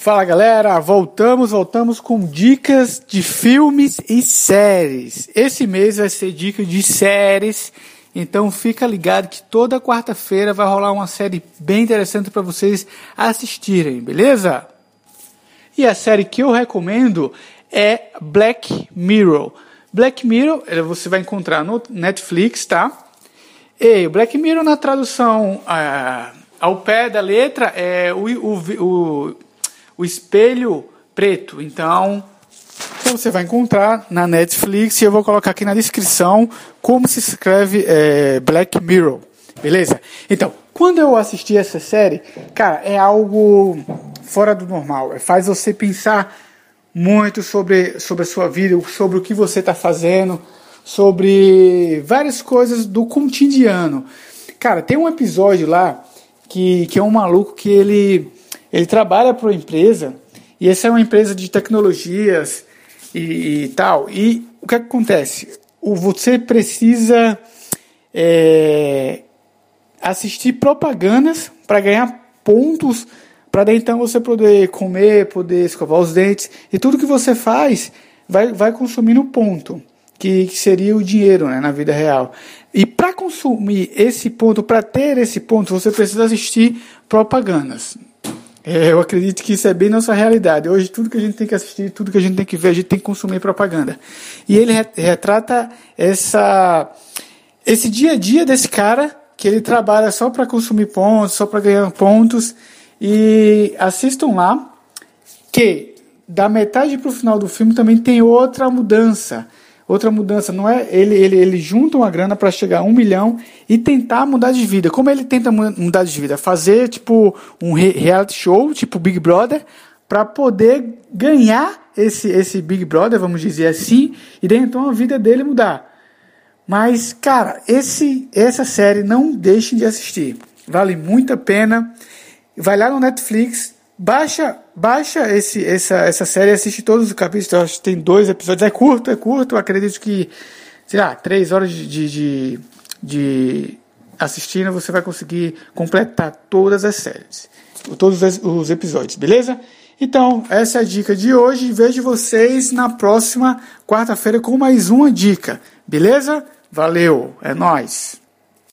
Fala galera, voltamos, voltamos com dicas de filmes e séries. Esse mês vai ser dica de séries, então fica ligado que toda quarta-feira vai rolar uma série bem interessante para vocês assistirem, beleza? E a série que eu recomendo é Black Mirror. Black Mirror eh, você vai encontrar no Netflix, tá? E Black Mirror na tradução ah, ao pé da letra é o, o, o o espelho preto. Então, você vai encontrar na Netflix e eu vou colocar aqui na descrição como se escreve é, Black Mirror. Beleza? Então, quando eu assisti essa série, cara, é algo fora do normal. Faz você pensar muito sobre, sobre a sua vida, sobre o que você está fazendo, sobre várias coisas do cotidiano. Cara, tem um episódio lá que, que é um maluco que ele ele trabalha para uma empresa, e essa é uma empresa de tecnologias e, e tal. E o que acontece? O, você precisa é, assistir propagandas para ganhar pontos, para então você poder comer, poder escovar os dentes. E tudo que você faz vai, vai consumindo ponto, que, que seria o dinheiro né, na vida real. E para consumir esse ponto, para ter esse ponto, você precisa assistir propagandas. É, eu acredito que isso é bem nossa realidade. Hoje, tudo que a gente tem que assistir, tudo que a gente tem que ver, a gente tem que consumir propaganda. E ele retrata essa, esse dia a dia desse cara, que ele trabalha só para consumir pontos, só para ganhar pontos. E assistam lá, que da metade para o final do filme também tem outra mudança outra mudança, não é? Ele, ele, ele junta uma grana para chegar a um milhão e tentar mudar de vida. Como ele tenta mudar de vida? Fazer tipo um reality show, tipo Big Brother, para poder ganhar esse, esse Big Brother, vamos dizer assim, e daí então a vida dele mudar. Mas, cara, esse, essa série não deixem de assistir. Vale muito a pena. Vai lá no Netflix, Baixa, baixa esse, essa, essa série, assiste todos os capítulos. acho que tem dois episódios. É curto, é curto. acredito que, sei lá, três horas de, de, de assistindo você vai conseguir completar todas as séries, todos os episódios, beleza? Então, essa é a dica de hoje. Vejo vocês na próxima quarta-feira com mais uma dica, beleza? Valeu, é nós.